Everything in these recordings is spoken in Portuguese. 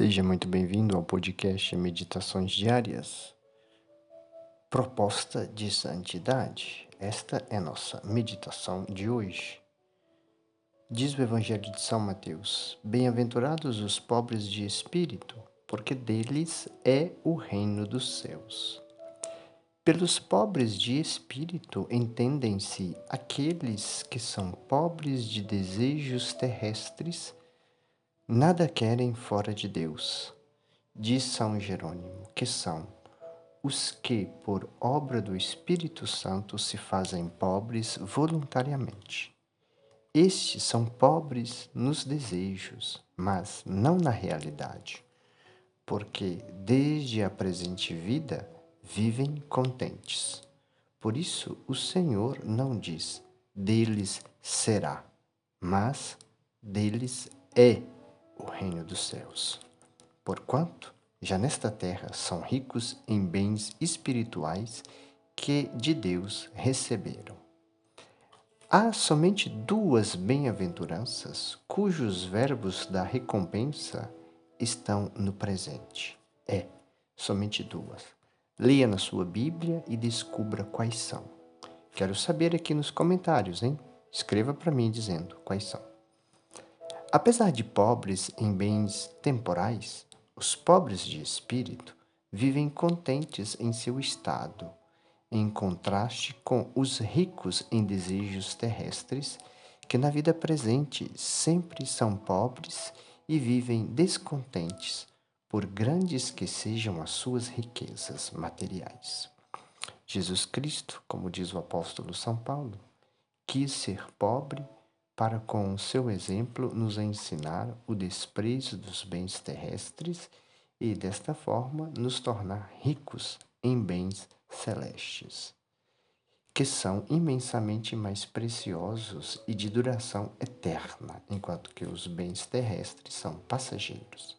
Seja muito bem-vindo ao podcast Meditações Diárias. Proposta de Santidade. Esta é nossa meditação de hoje. Diz o Evangelho de São Mateus: Bem-aventurados os pobres de espírito, porque deles é o reino dos céus. Pelos pobres de espírito entendem-se aqueles que são pobres de desejos terrestres Nada querem fora de Deus. Diz São Jerônimo que são os que, por obra do Espírito Santo, se fazem pobres voluntariamente. Estes são pobres nos desejos, mas não na realidade, porque desde a presente vida vivem contentes. Por isso o Senhor não diz deles será, mas deles é o reino dos céus. Porquanto, já nesta terra são ricos em bens espirituais que de Deus receberam. Há somente duas bem-aventuranças cujos verbos da recompensa estão no presente. É, somente duas. Leia na sua Bíblia e descubra quais são. Quero saber aqui nos comentários, hein? Escreva para mim dizendo quais são. Apesar de pobres em bens temporais, os pobres de espírito vivem contentes em seu estado, em contraste com os ricos em desejos terrestres, que na vida presente sempre são pobres e vivem descontentes, por grandes que sejam as suas riquezas materiais. Jesus Cristo, como diz o apóstolo São Paulo, quis ser pobre para com o seu exemplo nos ensinar o desprezo dos bens terrestres e desta forma nos tornar ricos em bens celestes, que são imensamente mais preciosos e de duração eterna, enquanto que os bens terrestres são passageiros.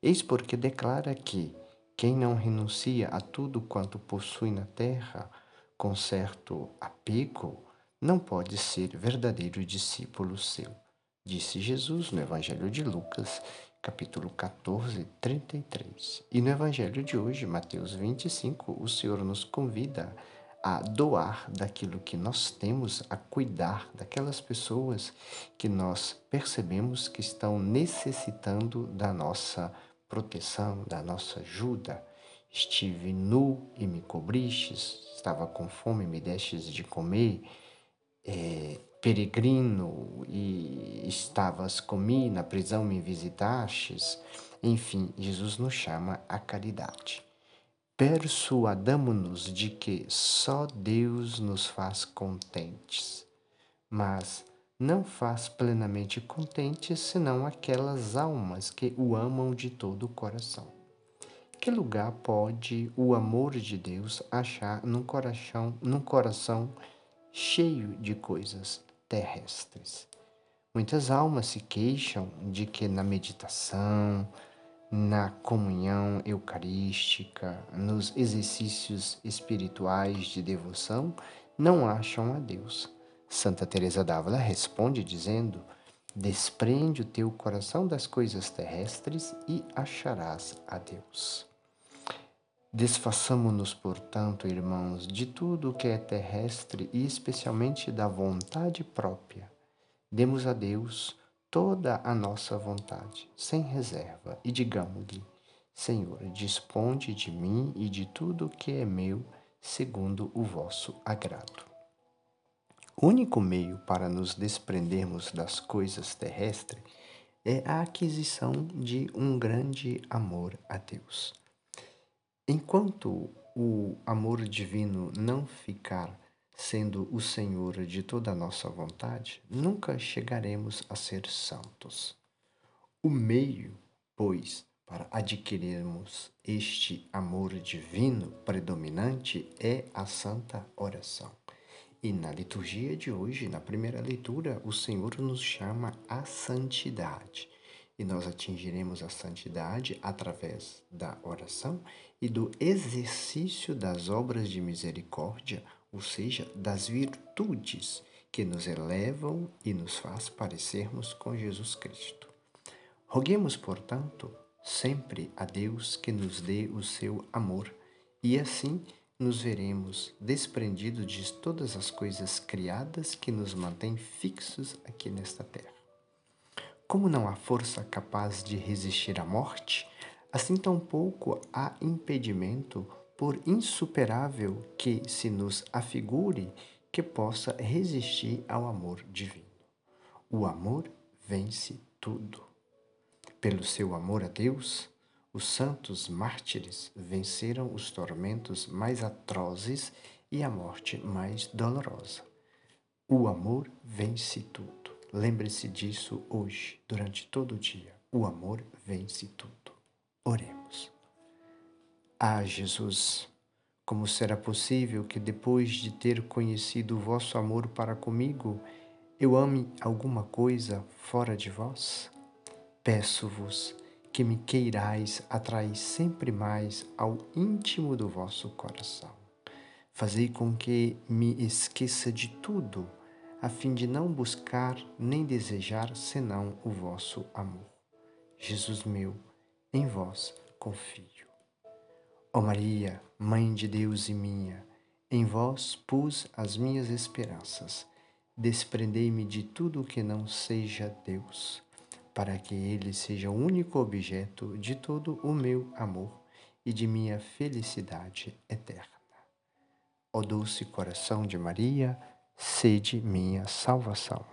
Eis porque declara que quem não renuncia a tudo quanto possui na terra com certo apego, não pode ser verdadeiro discípulo seu. Disse Jesus no Evangelho de Lucas, capítulo 14, 33. E no Evangelho de hoje, Mateus 25, o Senhor nos convida a doar daquilo que nós temos, a cuidar daquelas pessoas que nós percebemos que estão necessitando da nossa proteção, da nossa ajuda. Estive nu e me cobristes, estava com fome e me destes de comer é, peregrino e estavas comigo na prisão me visitastes. Enfim, Jesus nos chama à caridade. Persuadamo-nos de que só Deus nos faz contentes, mas não faz plenamente contentes senão aquelas almas que o amam de todo o coração. Que lugar pode o amor de Deus achar num coração, num coração cheio de coisas terrestres. Muitas almas se queixam de que na meditação, na comunhão eucarística, nos exercícios espirituais de devoção, não acham a Deus. Santa Teresa d'Ávila responde dizendo: Desprende o teu coração das coisas terrestres e acharás a Deus. Desfaçamo-nos, portanto, irmãos, de tudo o que é terrestre e especialmente da vontade própria. Demos a Deus toda a nossa vontade, sem reserva, e digamos-lhe: Senhor, disponde de mim e de tudo o que é meu, segundo o vosso agrado. O único meio para nos desprendermos das coisas terrestres é a aquisição de um grande amor a Deus. Enquanto o amor divino não ficar sendo o Senhor de toda a nossa vontade, nunca chegaremos a ser santos. O meio, pois, para adquirirmos este amor divino predominante é a santa oração. E na liturgia de hoje, na primeira leitura, o Senhor nos chama à santidade e nós atingiremos a santidade através da oração e do exercício das obras de misericórdia, ou seja, das virtudes que nos elevam e nos faz parecermos com Jesus Cristo. Roguemos, portanto, sempre a Deus que nos dê o seu amor, e assim nos veremos desprendidos de todas as coisas criadas que nos mantêm fixos aqui nesta terra. Como não há força capaz de resistir à morte, assim tampouco há impedimento, por insuperável que se nos afigure, que possa resistir ao amor divino. O amor vence tudo. Pelo seu amor a Deus, os santos mártires venceram os tormentos mais atrozes e a morte mais dolorosa. O amor vence tudo. Lembre-se disso hoje, durante todo o dia. O amor vence tudo. Oremos. Ah, Jesus, como será possível que depois de ter conhecido o vosso amor para comigo, eu ame alguma coisa fora de vós? Peço-vos que me queirais atrair sempre mais ao íntimo do vosso coração. Fazei com que me esqueça de tudo, a fim de não buscar nem desejar senão o vosso amor. Jesus meu, em vós confio. Ó Maria, Mãe de Deus e minha, em vós pus as minhas esperanças. Desprendei-me de tudo que não seja Deus para que ele seja o único objeto de todo o meu amor e de minha felicidade eterna. Ó doce coração de Maria, sede minha salvação.